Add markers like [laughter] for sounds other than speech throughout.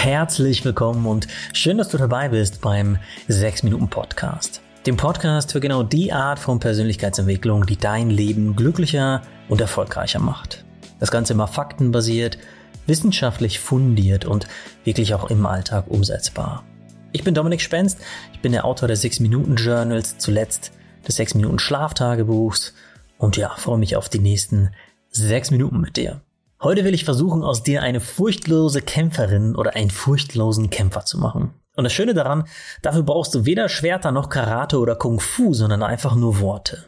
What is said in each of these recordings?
Herzlich willkommen und schön, dass du dabei bist beim 6 Minuten Podcast. Dem Podcast für genau die Art von Persönlichkeitsentwicklung, die dein Leben glücklicher und erfolgreicher macht. Das Ganze immer faktenbasiert, wissenschaftlich fundiert und wirklich auch im Alltag umsetzbar. Ich bin Dominik Spenst, ich bin der Autor des 6 Minuten Journals, zuletzt des 6 Minuten Schlaftagebuchs und ja, freue mich auf die nächsten 6 Minuten mit dir. Heute will ich versuchen, aus dir eine furchtlose Kämpferin oder einen furchtlosen Kämpfer zu machen. Und das Schöne daran, dafür brauchst du weder Schwerter noch Karate oder Kung Fu, sondern einfach nur Worte.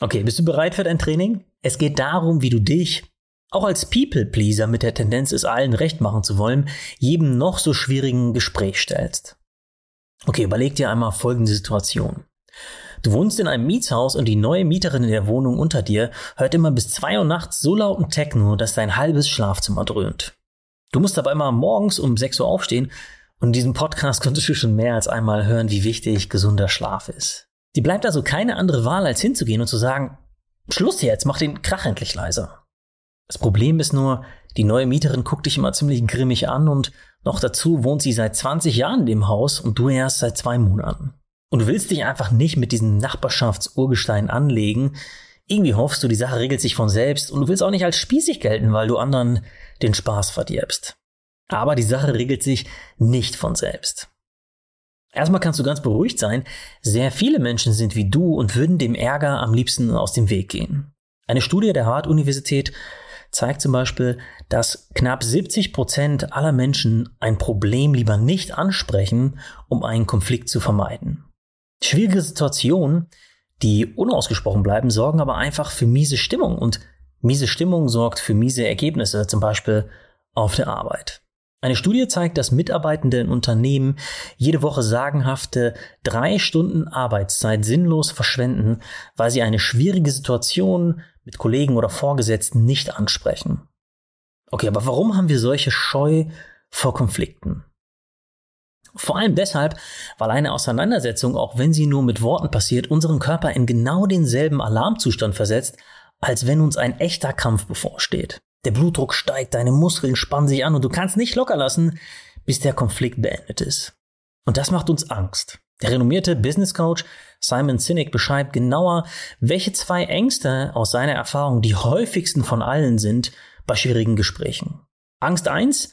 Okay, bist du bereit für dein Training? Es geht darum, wie du dich, auch als People-Pleaser mit der Tendenz, es allen recht machen zu wollen, jedem noch so schwierigen Gespräch stellst. Okay, überleg dir einmal folgende Situation. Du wohnst in einem Mietshaus und die neue Mieterin in der Wohnung unter dir hört immer bis zwei Uhr nachts so lauten Techno, dass dein halbes Schlafzimmer dröhnt. Du musst aber immer morgens um sechs Uhr aufstehen und in diesem Podcast [laughs] konntest du schon mehr als einmal hören, wie wichtig gesunder Schlaf ist. Die bleibt also keine andere Wahl, als hinzugehen und zu sagen, Schluss jetzt, mach den Krach endlich leiser. Das Problem ist nur, die neue Mieterin guckt dich immer ziemlich grimmig an und noch dazu wohnt sie seit 20 Jahren in dem Haus und du erst seit zwei Monaten. Und du willst dich einfach nicht mit diesem Nachbarschaftsurgestein anlegen. Irgendwie hoffst du, die Sache regelt sich von selbst und du willst auch nicht als spießig gelten, weil du anderen den Spaß verdirbst. Aber die Sache regelt sich nicht von selbst. Erstmal kannst du ganz beruhigt sein, sehr viele Menschen sind wie du und würden dem Ärger am liebsten aus dem Weg gehen. Eine Studie der Harvard-Universität zeigt zum Beispiel, dass knapp 70 Prozent aller Menschen ein Problem lieber nicht ansprechen, um einen Konflikt zu vermeiden. Schwierige Situationen, die unausgesprochen bleiben, sorgen aber einfach für miese Stimmung und miese Stimmung sorgt für miese Ergebnisse, zum Beispiel auf der Arbeit. Eine Studie zeigt, dass Mitarbeitende in Unternehmen jede Woche sagenhafte drei Stunden Arbeitszeit sinnlos verschwenden, weil sie eine schwierige Situation mit Kollegen oder Vorgesetzten nicht ansprechen. Okay, aber warum haben wir solche Scheu vor Konflikten? Vor allem deshalb, weil eine Auseinandersetzung, auch wenn sie nur mit Worten passiert, unseren Körper in genau denselben Alarmzustand versetzt, als wenn uns ein echter Kampf bevorsteht. Der Blutdruck steigt, deine Muskeln spannen sich an und du kannst nicht locker lassen, bis der Konflikt beendet ist. Und das macht uns Angst. Der renommierte Business Coach Simon Sinek beschreibt genauer, welche zwei Ängste aus seiner Erfahrung die häufigsten von allen sind bei schwierigen Gesprächen. Angst eins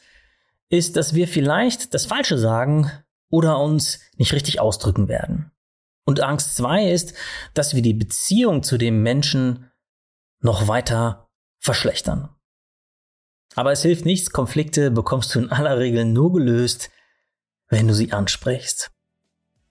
ist, dass wir vielleicht das Falsche sagen oder uns nicht richtig ausdrücken werden. Und Angst zwei ist, dass wir die Beziehung zu dem Menschen noch weiter verschlechtern. Aber es hilft nichts, Konflikte bekommst du in aller Regel nur gelöst, wenn du sie ansprichst.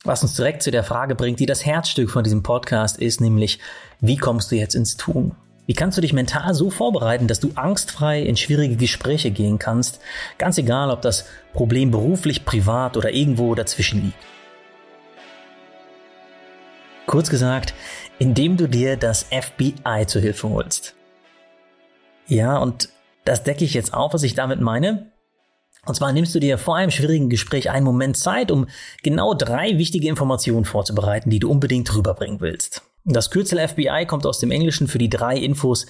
Was uns direkt zu der Frage bringt, die das Herzstück von diesem Podcast ist, nämlich, wie kommst du jetzt ins Tun? Wie kannst du dich mental so vorbereiten, dass du angstfrei in schwierige Gespräche gehen kannst, ganz egal, ob das Problem beruflich, privat oder irgendwo dazwischen liegt? Kurz gesagt, indem du dir das FBI zu Hilfe holst. Ja, und das decke ich jetzt auf, was ich damit meine. Und zwar nimmst du dir vor einem schwierigen Gespräch einen Moment Zeit, um genau drei wichtige Informationen vorzubereiten, die du unbedingt rüberbringen willst. Das Kürzel FBI kommt aus dem Englischen für die drei Infos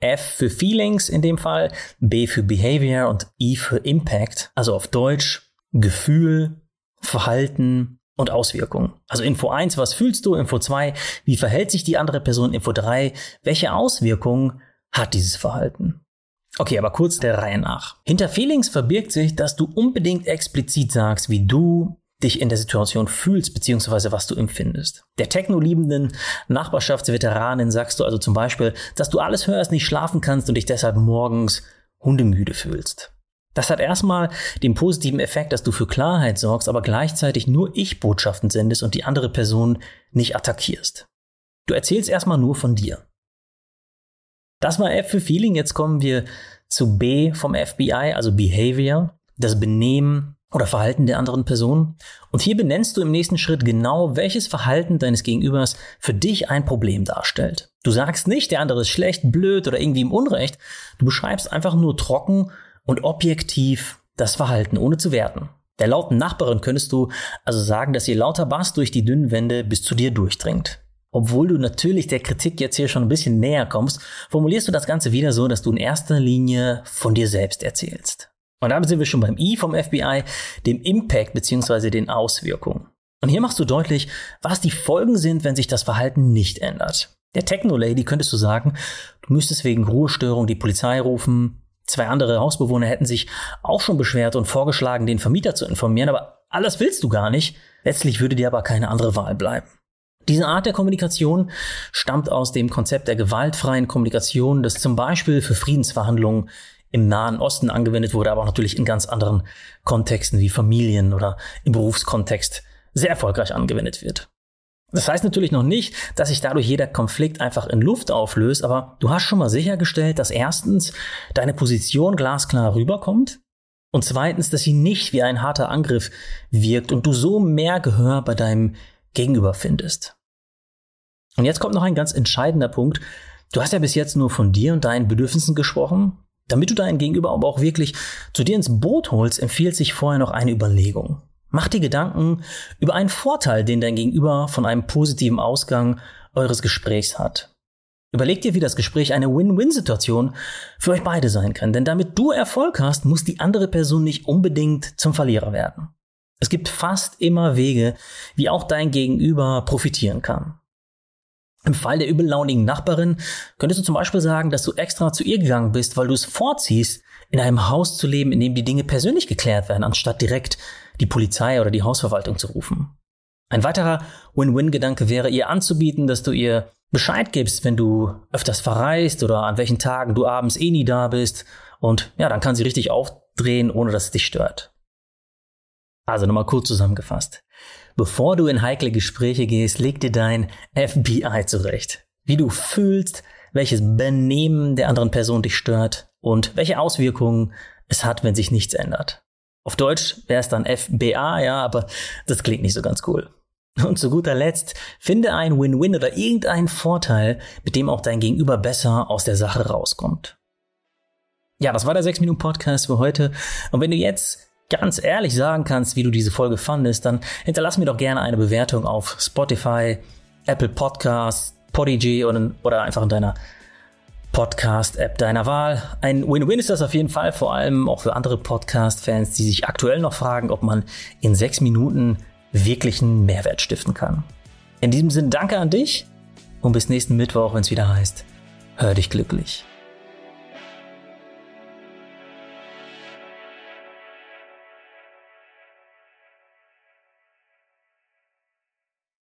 F für Feelings in dem Fall, B für Behavior und I für Impact, also auf Deutsch Gefühl, Verhalten und Auswirkungen. Also Info 1, was fühlst du? Info 2, wie verhält sich die andere Person? Info 3, welche Auswirkungen hat dieses Verhalten? Okay, aber kurz der Reihe nach. Hinter Feelings verbirgt sich, dass du unbedingt explizit sagst, wie du dich in der Situation fühlst, beziehungsweise was du empfindest. Der technoliebenden Nachbarschaftsveteranin sagst du also zum Beispiel, dass du alles hörst, nicht schlafen kannst und dich deshalb morgens hundemüde fühlst. Das hat erstmal den positiven Effekt, dass du für Klarheit sorgst, aber gleichzeitig nur Ich-Botschaften sendest und die andere Person nicht attackierst. Du erzählst erstmal nur von dir. Das war F für Feeling, jetzt kommen wir zu B vom FBI, also Behavior, das Benehmen oder Verhalten der anderen Person. Und hier benennst du im nächsten Schritt genau, welches Verhalten deines Gegenübers für dich ein Problem darstellt. Du sagst nicht, der andere ist schlecht, blöd oder irgendwie im Unrecht. Du beschreibst einfach nur trocken und objektiv das Verhalten, ohne zu werten. Der lauten Nachbarin könntest du also sagen, dass ihr lauter Bass durch die dünnen Wände bis zu dir durchdringt. Obwohl du natürlich der Kritik jetzt hier schon ein bisschen näher kommst, formulierst du das Ganze wieder so, dass du in erster Linie von dir selbst erzählst. Und damit sind wir schon beim I vom FBI, dem Impact bzw. den Auswirkungen. Und hier machst du deutlich, was die Folgen sind, wenn sich das Verhalten nicht ändert. Der Techno-Lady könntest du sagen, du müsstest wegen Ruhestörung die Polizei rufen. Zwei andere Hausbewohner hätten sich auch schon beschwert und vorgeschlagen, den Vermieter zu informieren, aber alles willst du gar nicht. Letztlich würde dir aber keine andere Wahl bleiben. Diese Art der Kommunikation stammt aus dem Konzept der gewaltfreien Kommunikation, das zum Beispiel für Friedensverhandlungen im Nahen Osten angewendet wurde, aber auch natürlich in ganz anderen Kontexten wie Familien oder im Berufskontext sehr erfolgreich angewendet wird. Das heißt natürlich noch nicht, dass sich dadurch jeder Konflikt einfach in Luft auflöst, aber du hast schon mal sichergestellt, dass erstens deine Position glasklar rüberkommt und zweitens, dass sie nicht wie ein harter Angriff wirkt und du so mehr Gehör bei deinem Gegenüber findest. Und jetzt kommt noch ein ganz entscheidender Punkt. Du hast ja bis jetzt nur von dir und deinen Bedürfnissen gesprochen. Damit du deinen Gegenüber aber auch wirklich zu dir ins Boot holst, empfiehlt sich vorher noch eine Überlegung. Mach dir Gedanken über einen Vorteil, den dein Gegenüber von einem positiven Ausgang eures Gesprächs hat. Überleg dir, wie das Gespräch eine Win-Win-Situation für euch beide sein kann. Denn damit du Erfolg hast, muss die andere Person nicht unbedingt zum Verlierer werden. Es gibt fast immer Wege, wie auch dein Gegenüber profitieren kann. Im Fall der übellaunigen Nachbarin könntest du zum Beispiel sagen, dass du extra zu ihr gegangen bist, weil du es vorziehst, in einem Haus zu leben, in dem die Dinge persönlich geklärt werden, anstatt direkt die Polizei oder die Hausverwaltung zu rufen. Ein weiterer Win-Win-Gedanke wäre, ihr anzubieten, dass du ihr Bescheid gibst, wenn du öfters verreist oder an welchen Tagen du abends eh nie da bist. Und ja, dann kann sie richtig aufdrehen, ohne dass es dich stört. Also nochmal kurz zusammengefasst. Bevor du in heikle Gespräche gehst, leg dir dein FBI zurecht. Wie du fühlst, welches Benehmen der anderen Person dich stört und welche Auswirkungen es hat, wenn sich nichts ändert. Auf Deutsch wäre es dann FBA, ja, aber das klingt nicht so ganz cool. Und zu guter Letzt, finde ein Win-Win oder irgendeinen Vorteil, mit dem auch dein Gegenüber besser aus der Sache rauskommt. Ja, das war der 6 Minuten Podcast für heute. Und wenn du jetzt ganz ehrlich sagen kannst, wie du diese Folge fandest, dann hinterlass mir doch gerne eine Bewertung auf Spotify, Apple Podcasts, Podigy oder, einfach in deiner Podcast-App deiner Wahl. Ein Win-Win ist das auf jeden Fall, vor allem auch für andere Podcast-Fans, die sich aktuell noch fragen, ob man in sechs Minuten wirklichen Mehrwert stiften kann. In diesem Sinne danke an dich und bis nächsten Mittwoch, wenn es wieder heißt, hör dich glücklich.